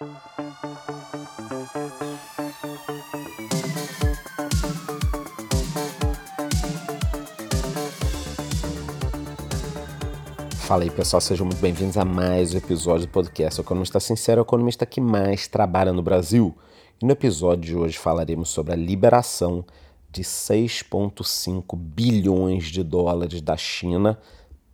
Fala aí pessoal, sejam muito bem-vindos a mais um episódio do podcast o Economista Sincero, o economista que mais trabalha no Brasil. E no episódio de hoje falaremos sobre a liberação de 6,5 bilhões de dólares da China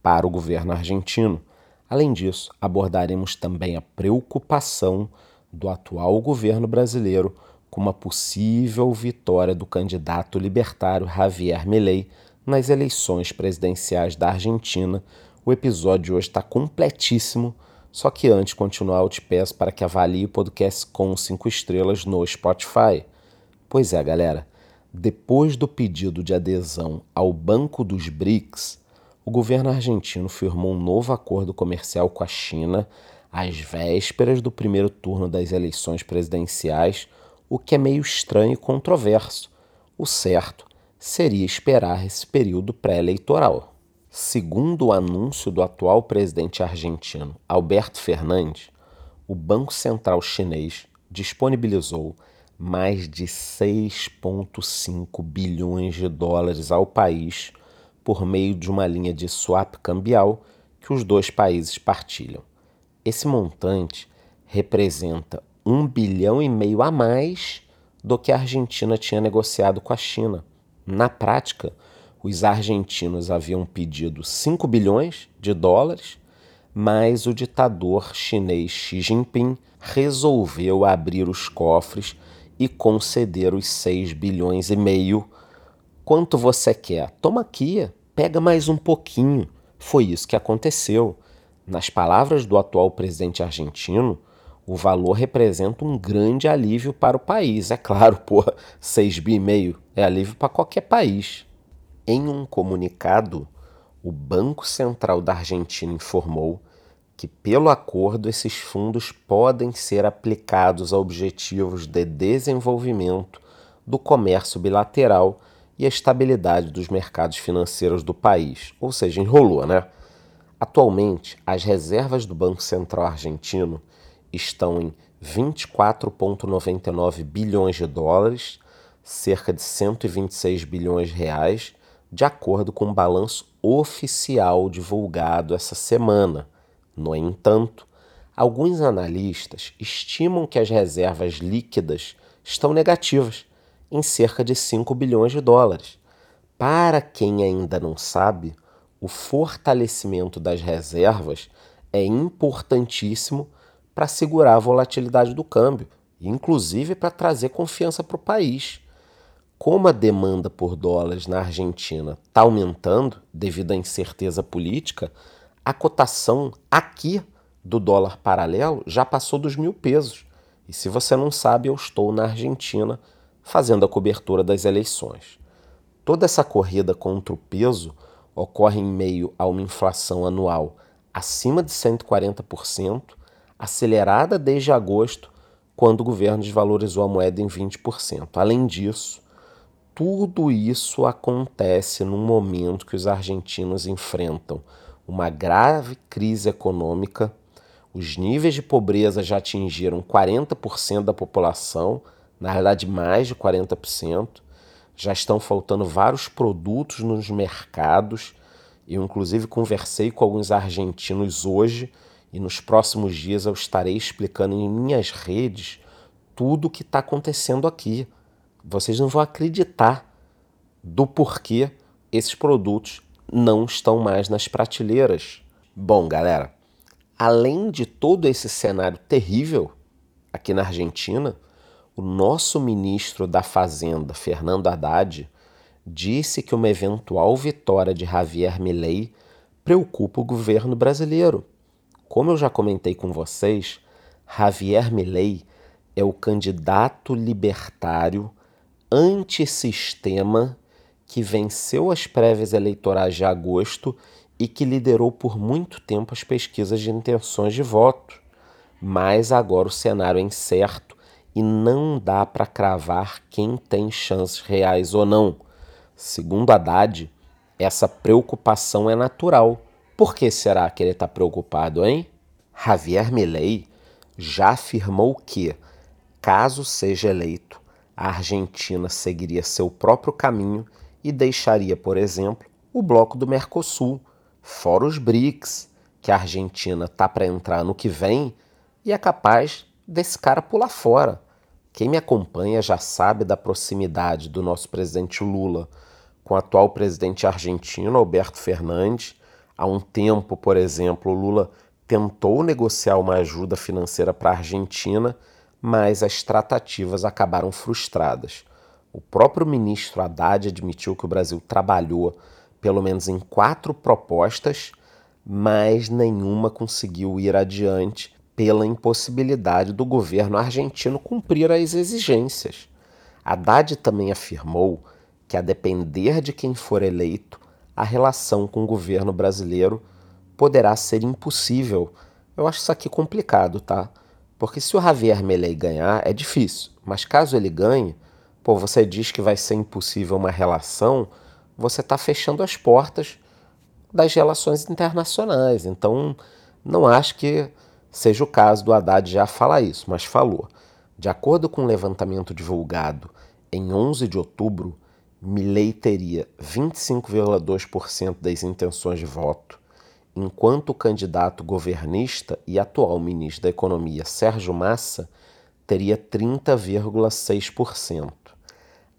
para o governo argentino. Além disso, abordaremos também a preocupação do atual governo brasileiro com uma possível vitória do candidato libertário Javier Milei nas eleições presidenciais da Argentina o episódio hoje está completíssimo, só que antes de continuar eu te peço para que avalie o podcast com 5 estrelas no Spotify. Pois é, galera, depois do pedido de adesão ao Banco dos BRICS, o governo argentino firmou um novo acordo comercial com a China às vésperas do primeiro turno das eleições presidenciais, o que é meio estranho e controverso. O certo seria esperar esse período pré-eleitoral. Segundo o anúncio do atual presidente argentino Alberto Fernandes, o Banco Central Chinês disponibilizou mais de 6,5 bilhões de dólares ao país por meio de uma linha de swap cambial que os dois países partilham. Esse montante representa um bilhão e meio a mais do que a Argentina tinha negociado com a China. Na prática, os argentinos haviam pedido 5 bilhões de dólares, mas o ditador chinês Xi Jinping resolveu abrir os cofres e conceder os 6 bilhões e meio. Quanto você quer? Toma aqui, pega mais um pouquinho. Foi isso que aconteceu. Nas palavras do atual presidente argentino, o valor representa um grande alívio para o país. É claro, porra, 6 bi e meio é alívio para qualquer país. Em um comunicado, o Banco Central da Argentina informou que, pelo acordo, esses fundos podem ser aplicados a objetivos de desenvolvimento do comércio bilateral e a estabilidade dos mercados financeiros do país. Ou seja, enrolou, né? Atualmente, as reservas do Banco Central argentino estão em 24,99 bilhões de dólares, cerca de 126 bilhões de reais, de acordo com o balanço oficial divulgado essa semana. No entanto, alguns analistas estimam que as reservas líquidas estão negativas, em cerca de 5 bilhões de dólares. Para quem ainda não sabe, o fortalecimento das reservas é importantíssimo para segurar a volatilidade do câmbio, inclusive para trazer confiança para o país como a demanda por dólares na Argentina está aumentando devido à incerteza política, a cotação aqui do dólar paralelo já passou dos mil pesos. E se você não sabe, eu estou na Argentina fazendo a cobertura das eleições. Toda essa corrida contra o peso ocorre em meio a uma inflação anual acima de 140%, acelerada desde agosto, quando o governo desvalorizou a moeda em 20%. Além disso, tudo isso acontece num momento que os argentinos enfrentam uma grave crise econômica, os níveis de pobreza já atingiram 40% da população, na realidade mais de 40%, já estão faltando vários produtos nos mercados. Eu, inclusive, conversei com alguns argentinos hoje e nos próximos dias eu estarei explicando em minhas redes tudo o que está acontecendo aqui vocês não vão acreditar do porquê esses produtos não estão mais nas prateleiras. Bom, galera, além de todo esse cenário terrível aqui na Argentina, o nosso ministro da Fazenda, Fernando Haddad, disse que uma eventual vitória de Javier Milei preocupa o governo brasileiro. Como eu já comentei com vocês, Javier Milei é o candidato libertário antissistema que venceu as prévias eleitorais de agosto e que liderou por muito tempo as pesquisas de intenções de voto. Mas agora o cenário é incerto e não dá para cravar quem tem chances reais ou não. Segundo Haddad, essa preocupação é natural. Por que será que ele está preocupado, hein? Javier Milei já afirmou que, caso seja eleito, a Argentina seguiria seu próprio caminho e deixaria, por exemplo, o bloco do Mercosul, fora os BRICS, que a Argentina tá para entrar no que vem e é capaz desse cara pular fora. Quem me acompanha já sabe da proximidade do nosso presidente Lula com o atual presidente argentino, Alberto Fernandes. Há um tempo, por exemplo, Lula tentou negociar uma ajuda financeira para a Argentina, mas as tratativas acabaram frustradas. O próprio ministro Haddad admitiu que o Brasil trabalhou pelo menos em quatro propostas, mas nenhuma conseguiu ir adiante pela impossibilidade do governo argentino cumprir as exigências. Haddad também afirmou que, a depender de quem for eleito, a relação com o governo brasileiro poderá ser impossível. Eu acho isso aqui complicado, tá? Porque se o Javier Milei ganhar, é difícil. Mas caso ele ganhe, pô, você diz que vai ser impossível uma relação, você está fechando as portas das relações internacionais. Então, não acho que seja o caso do Haddad já falar isso, mas falou. De acordo com o um levantamento divulgado em 11 de outubro, Milley teria 25,2% das intenções de voto, enquanto o candidato governista e atual ministro da Economia, Sérgio Massa, teria 30,6%.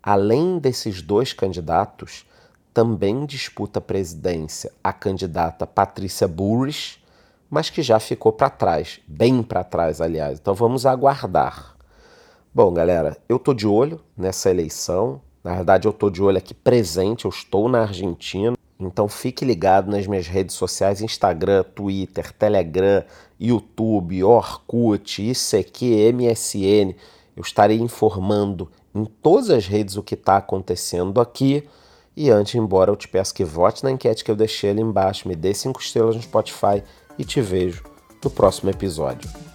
Além desses dois candidatos, também disputa a presidência a candidata Patrícia Burris, mas que já ficou para trás, bem para trás, aliás. Então vamos aguardar. Bom, galera, eu tô de olho nessa eleição. Na verdade, eu tô de olho aqui presente, eu estou na Argentina. Então fique ligado nas minhas redes sociais, Instagram, Twitter, Telegram, YouTube, Orkut, ICQ, MSN. Eu estarei informando em todas as redes o que está acontecendo aqui. E antes de ir embora, eu te peço que vote na enquete que eu deixei ali embaixo, me dê cinco estrelas no Spotify e te vejo no próximo episódio.